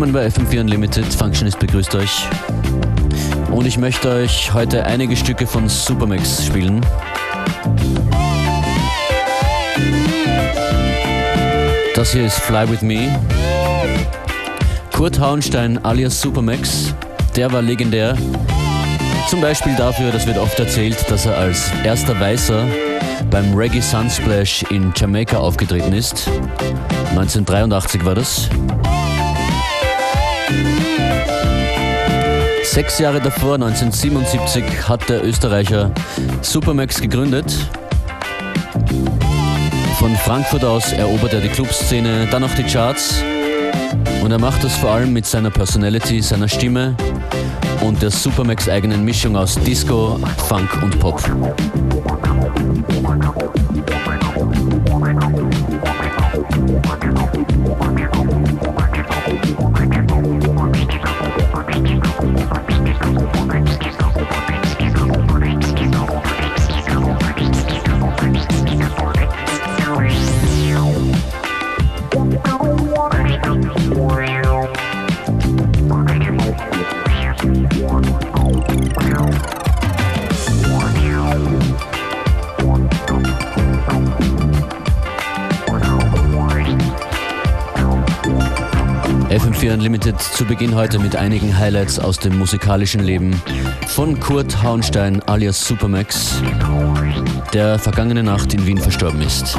Willkommen bei FM4 Unlimited. Functionist begrüßt euch. Und ich möchte euch heute einige Stücke von Supermax spielen. Das hier ist Fly With Me. Kurt Hauenstein alias Supermax, der war legendär. Zum Beispiel dafür, das wird oft erzählt, dass er als erster Weißer beim Reggae Sunsplash in Jamaika aufgetreten ist. 1983 war das. Sechs Jahre davor, 1977, hat der Österreicher Supermax gegründet. Von Frankfurt aus erobert er die Clubszene, dann auch die Charts. Und er macht das vor allem mit seiner Personality, seiner Stimme und der Supermax eigenen Mischung aus Disco, Funk und Pop. FM4 Unlimited zu Beginn heute mit einigen Highlights aus dem musikalischen Leben von Kurt Hauenstein alias Supermax, der vergangene Nacht in Wien verstorben ist.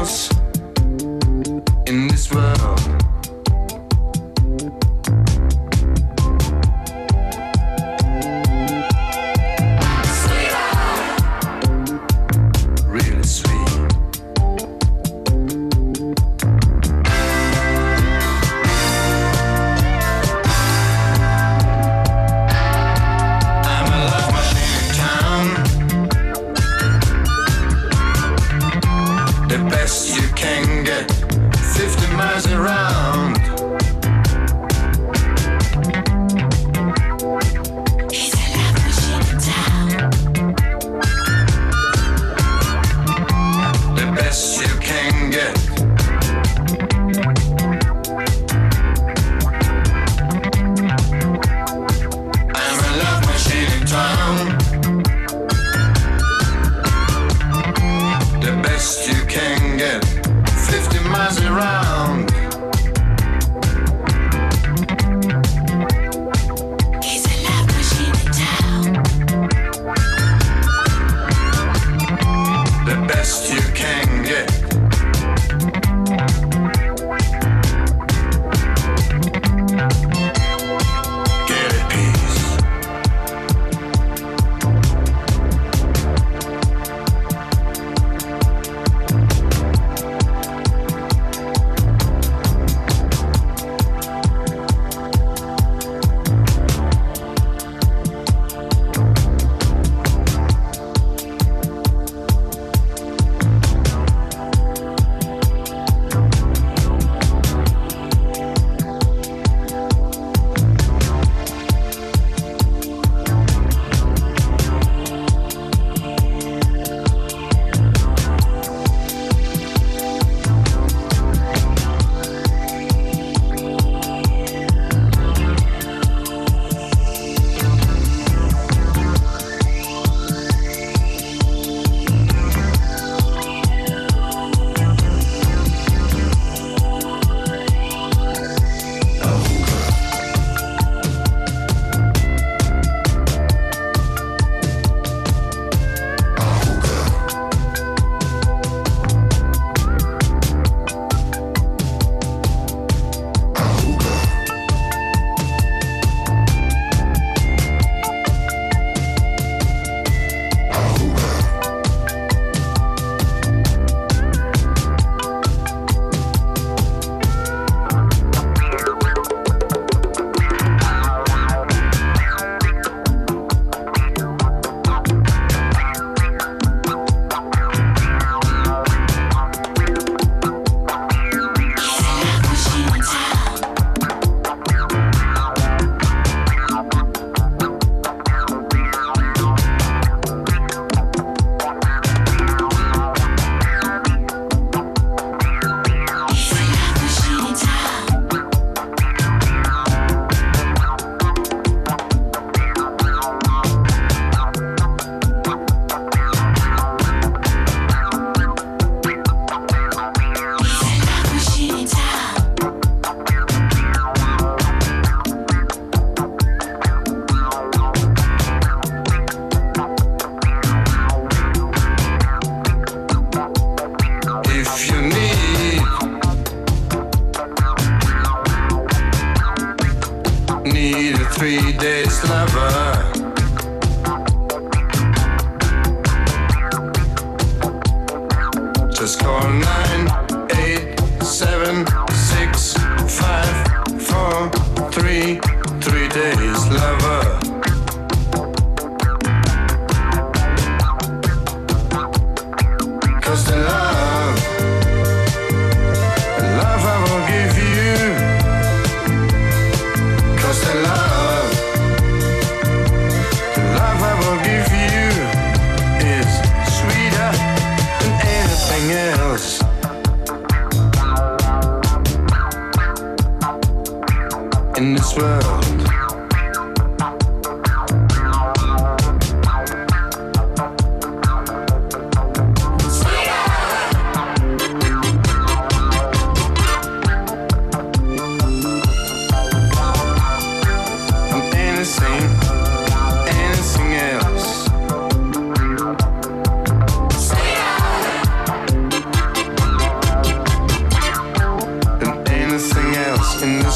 us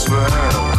swear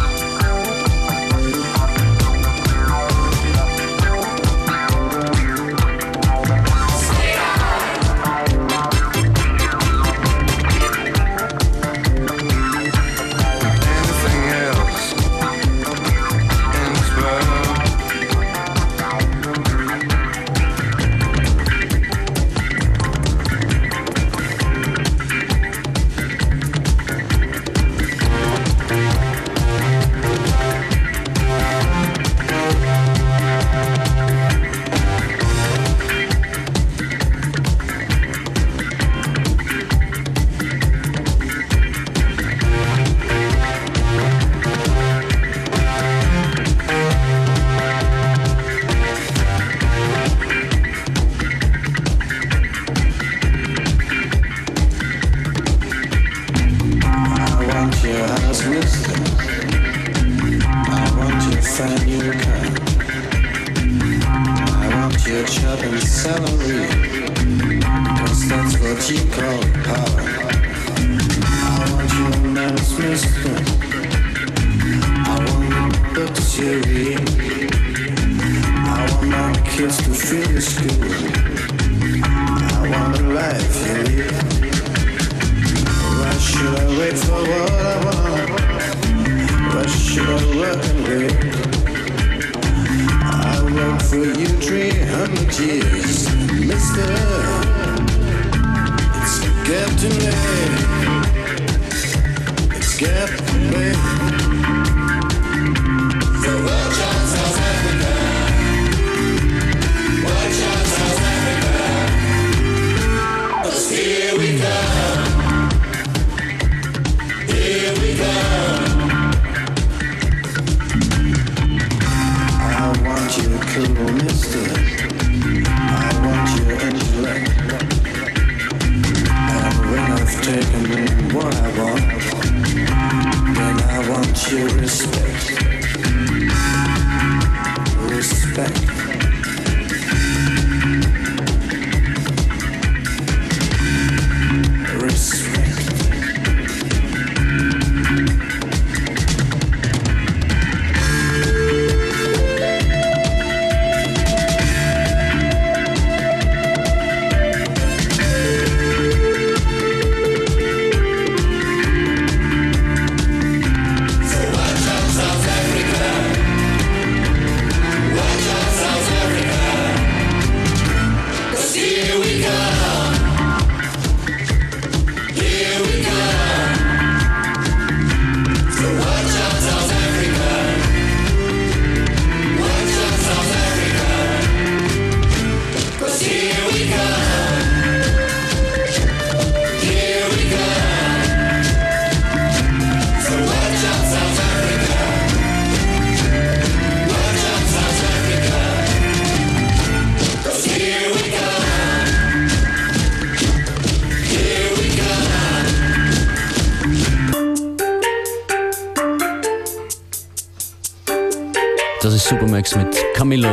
Das ist Supermax mit Camillo.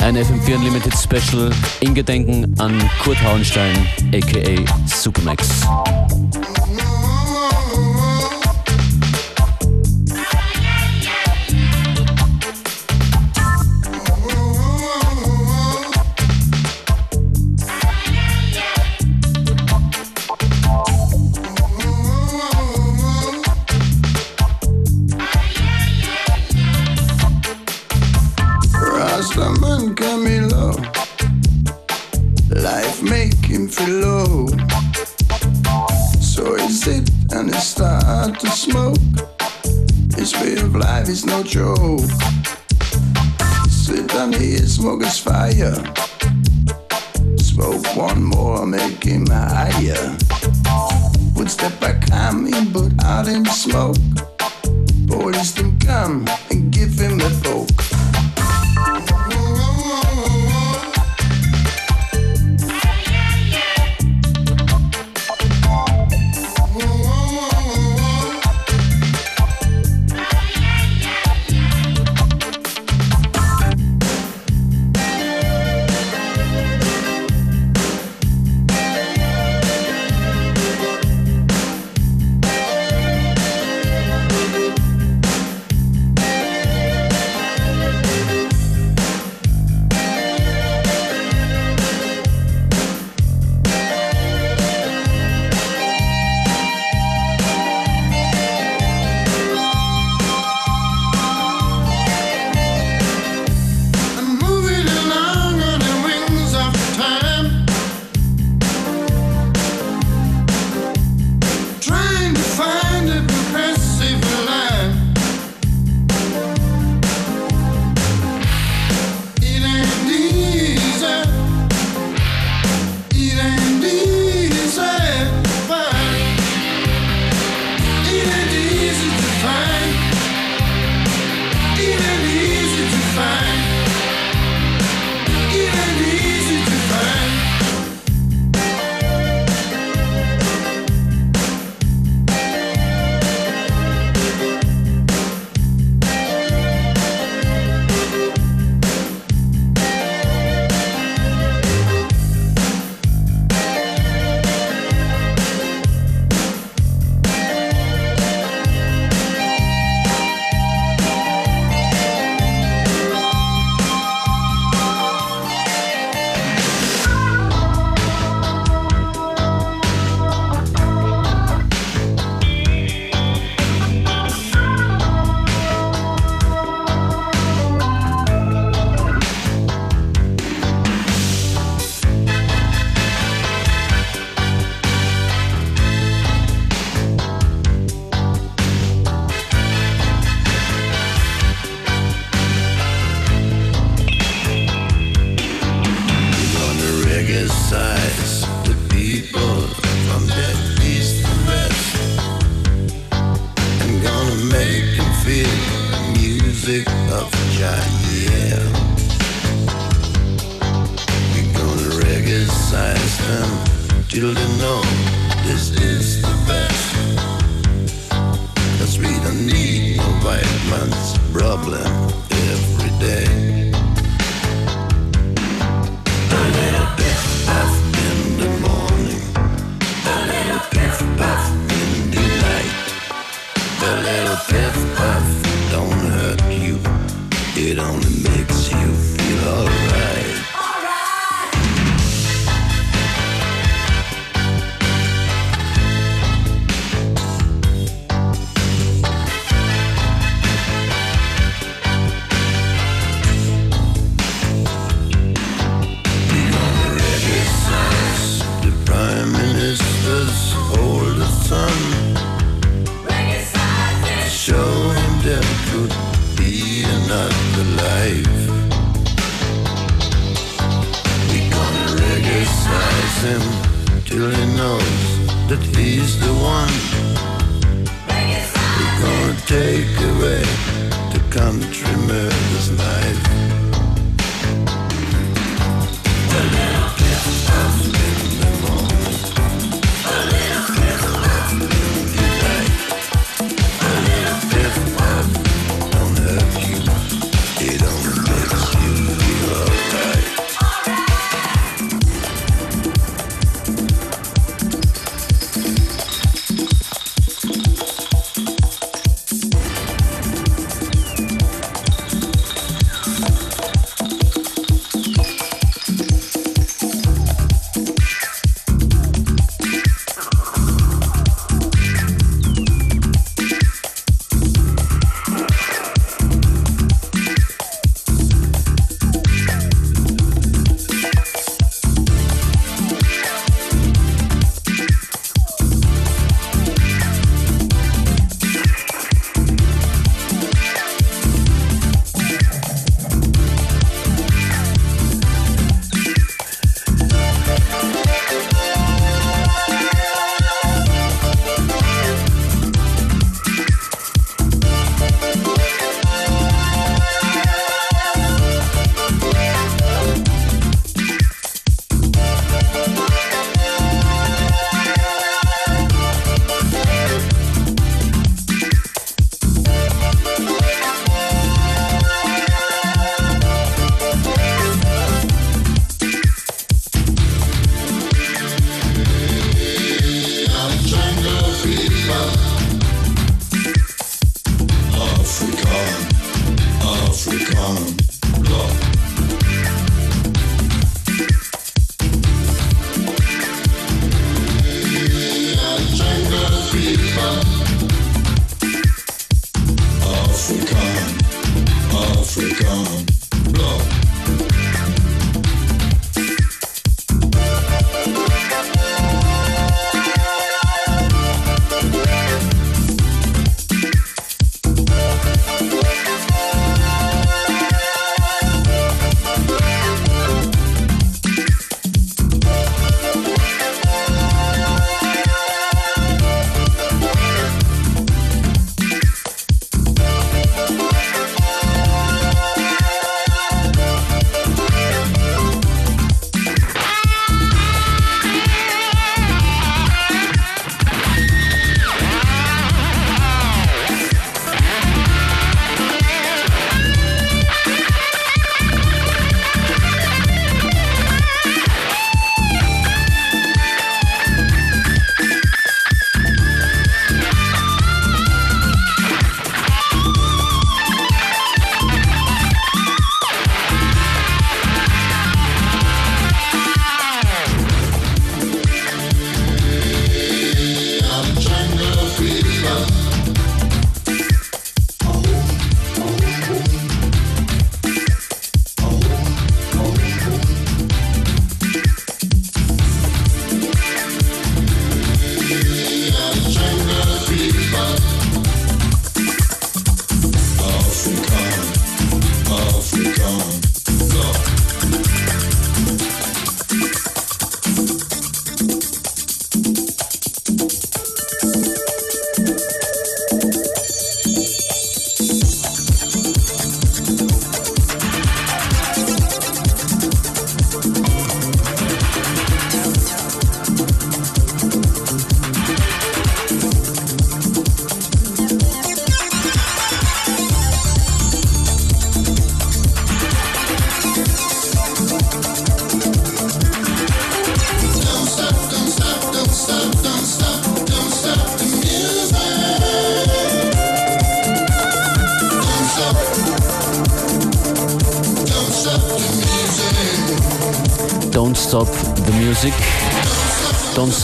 Ein FM4 Unlimited Special in Gedenken an Kurt Hauenstein, aka Supermax.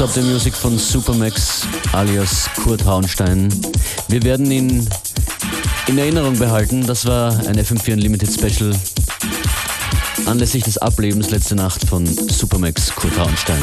Stop the Music von Supermax alias Kurt Hauenstein. Wir werden ihn in Erinnerung behalten. Das war ein FM4 Unlimited Special anlässlich des Ablebens letzte Nacht von Supermax Kurt Hauenstein.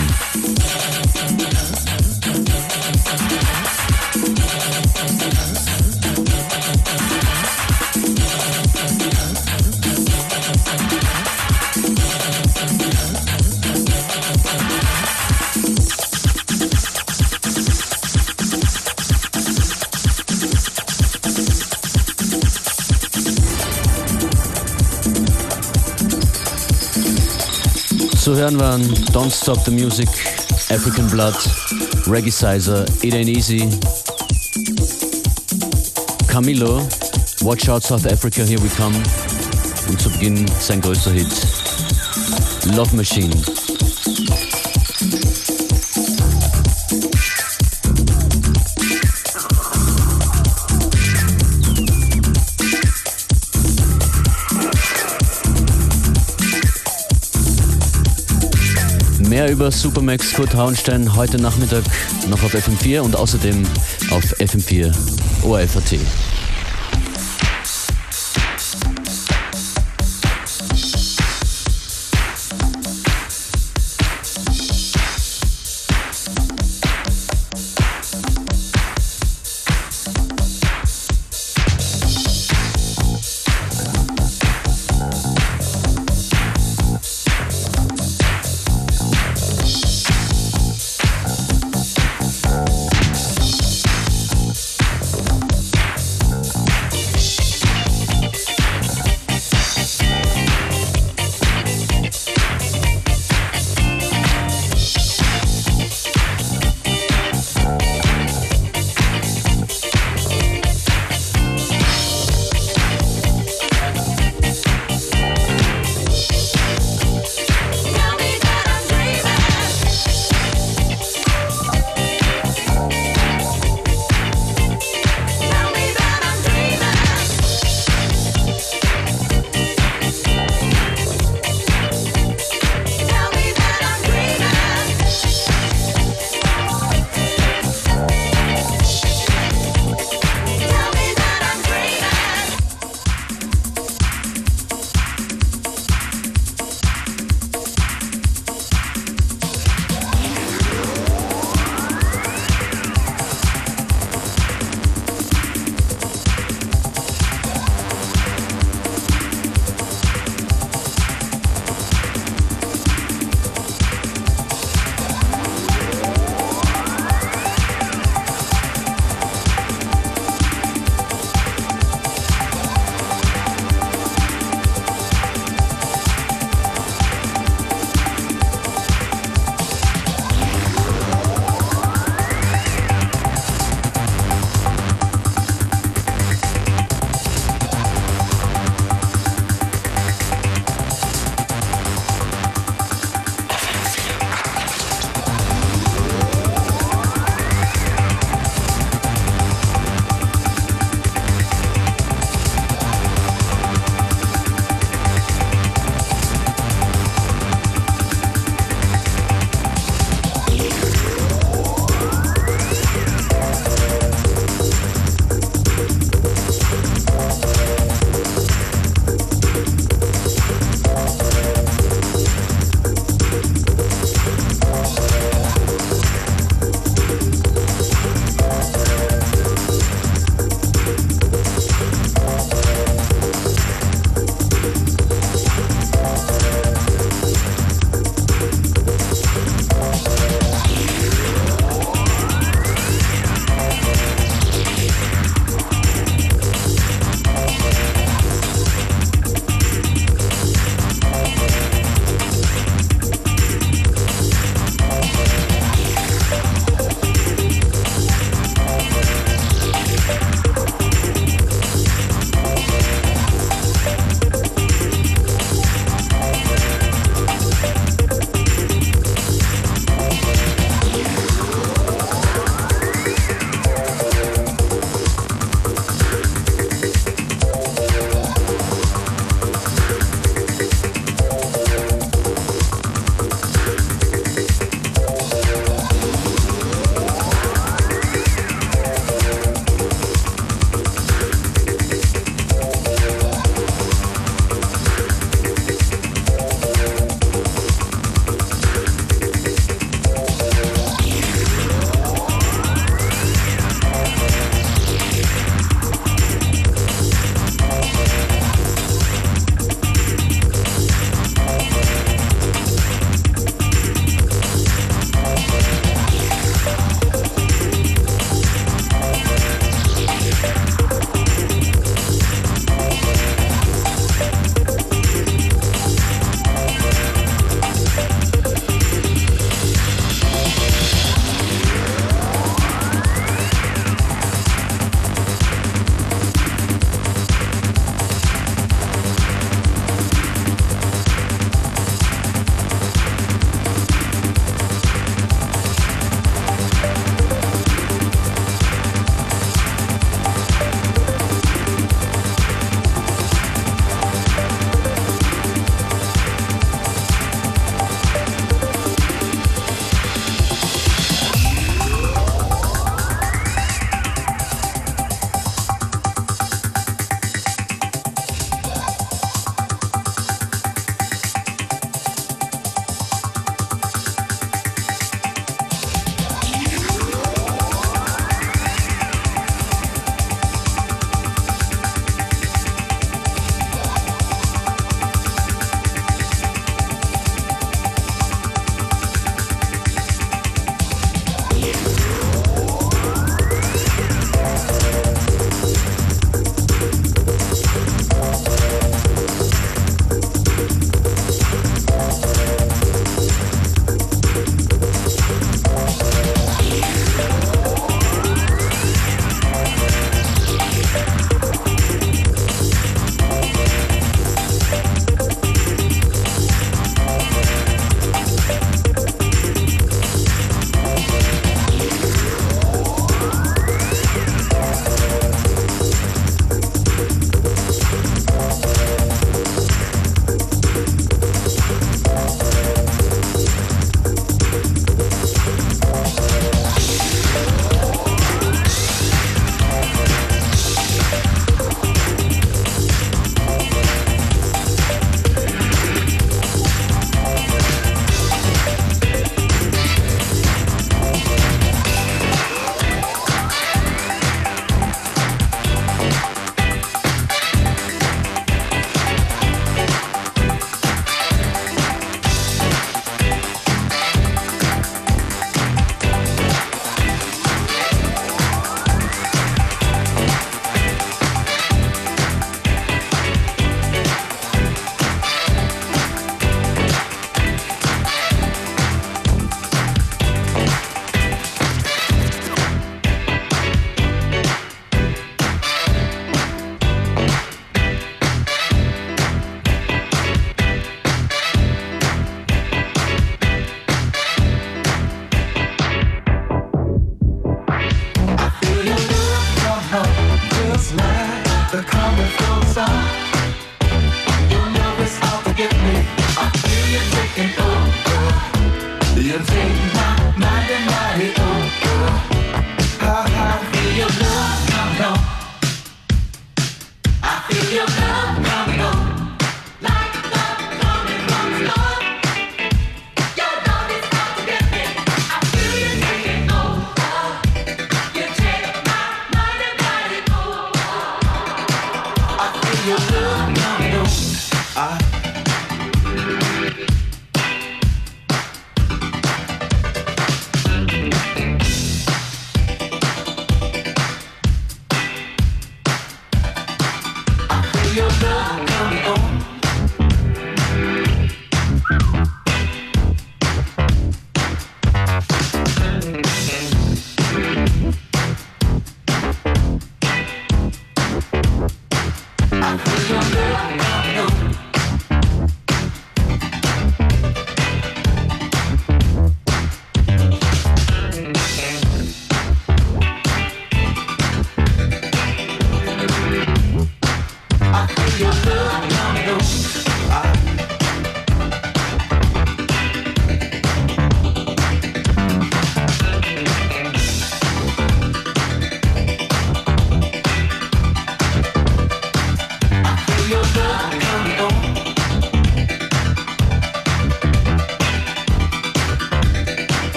Zu hören waren Don't Stop the Music, African Blood, Reggae Sizer, It Ain't Easy, Camilo, Watch Out South Africa, Here We Come und zu Beginn sein größter Hit, Love Machine. Mehr über Supermax Kurt Hauenstein heute Nachmittag noch auf FM4 und außerdem auf FM4 ORFAT.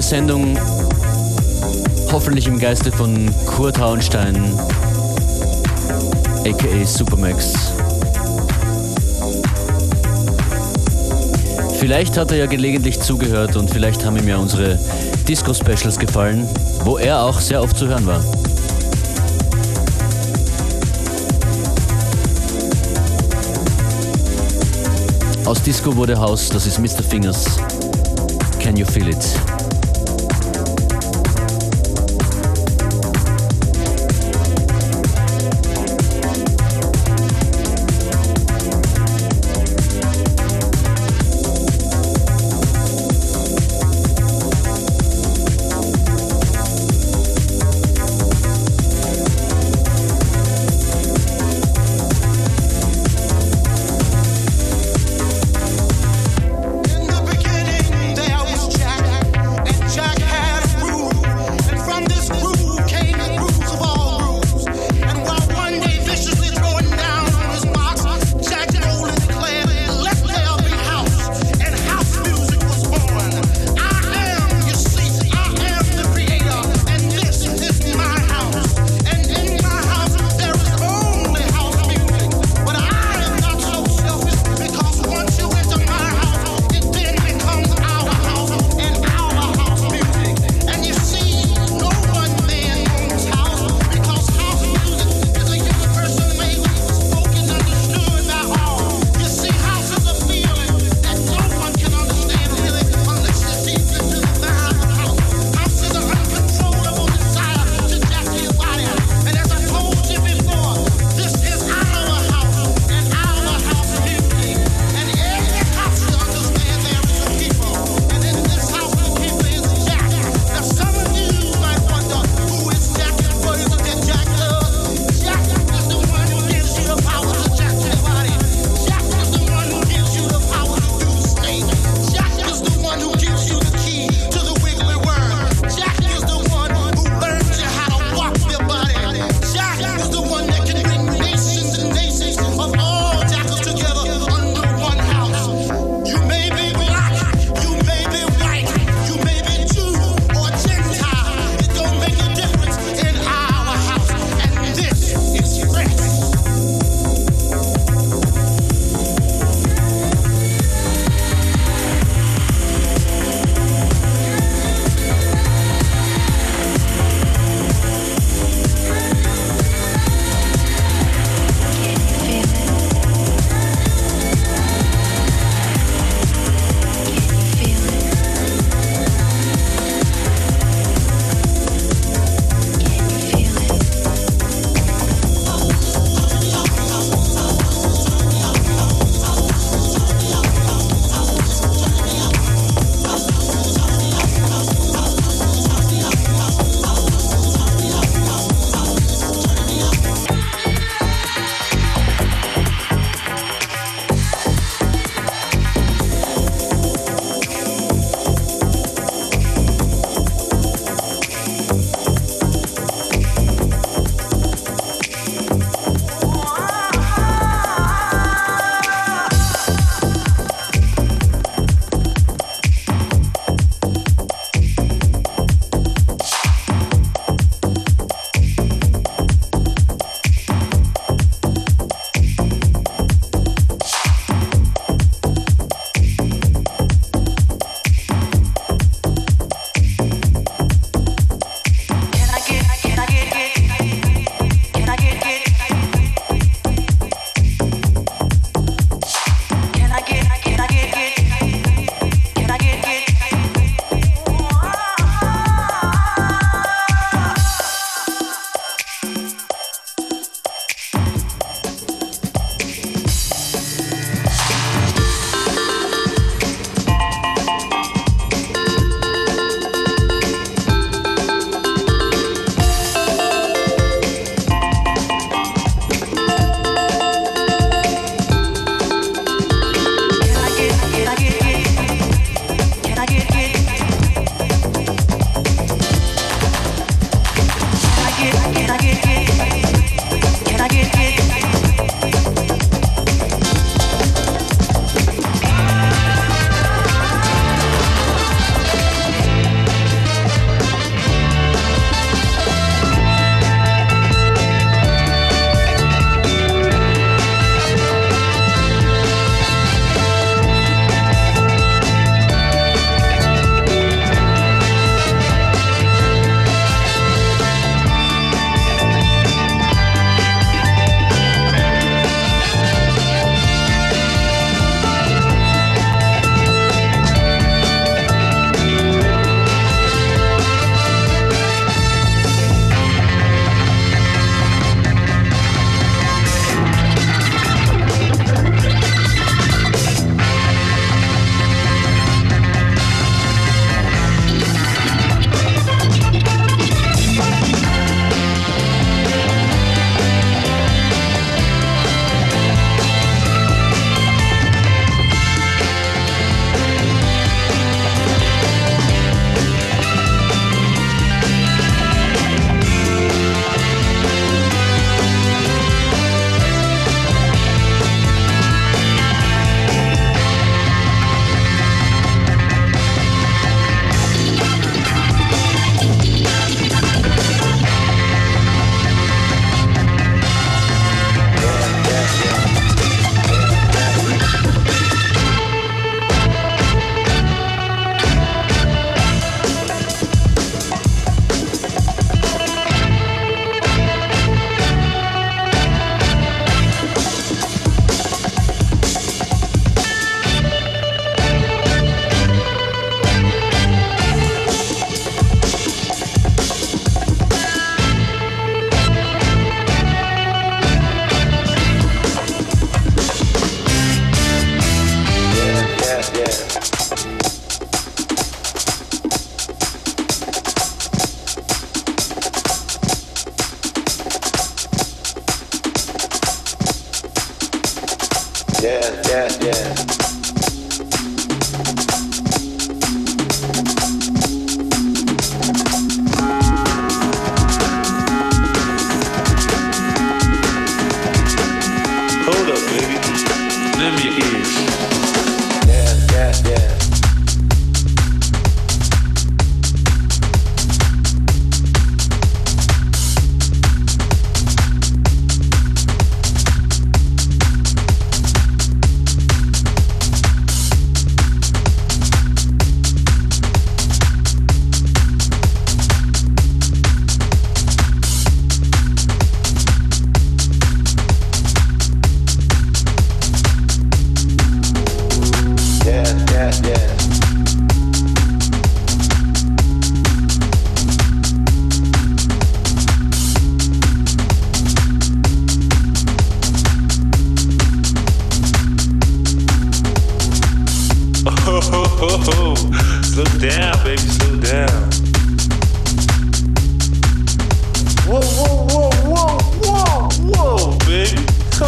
Sendung hoffentlich im Geiste von Kurt Hauenstein, aka Supermax. Vielleicht hat er ja gelegentlich zugehört und vielleicht haben ihm ja unsere Disco-Specials gefallen, wo er auch sehr oft zu hören war. Aus Disco wurde Haus, das ist Mr. Fingers. Can you feel it?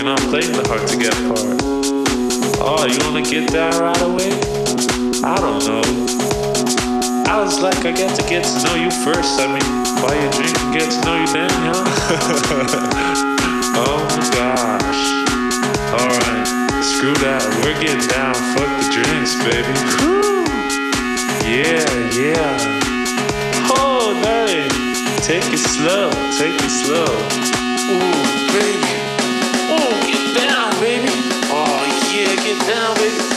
We're not playing the hard to get part. Oh, you wanna get down right away? I don't know. I was like, I got to get to know you first. I mean, buy you a drink and get to know you then, huh? oh my gosh. Alright, screw that. We're getting down. Fuck the drinks, baby. Yeah, yeah. Oh, baby, Take it slow, take it slow. Ooh, baby. get down, baby.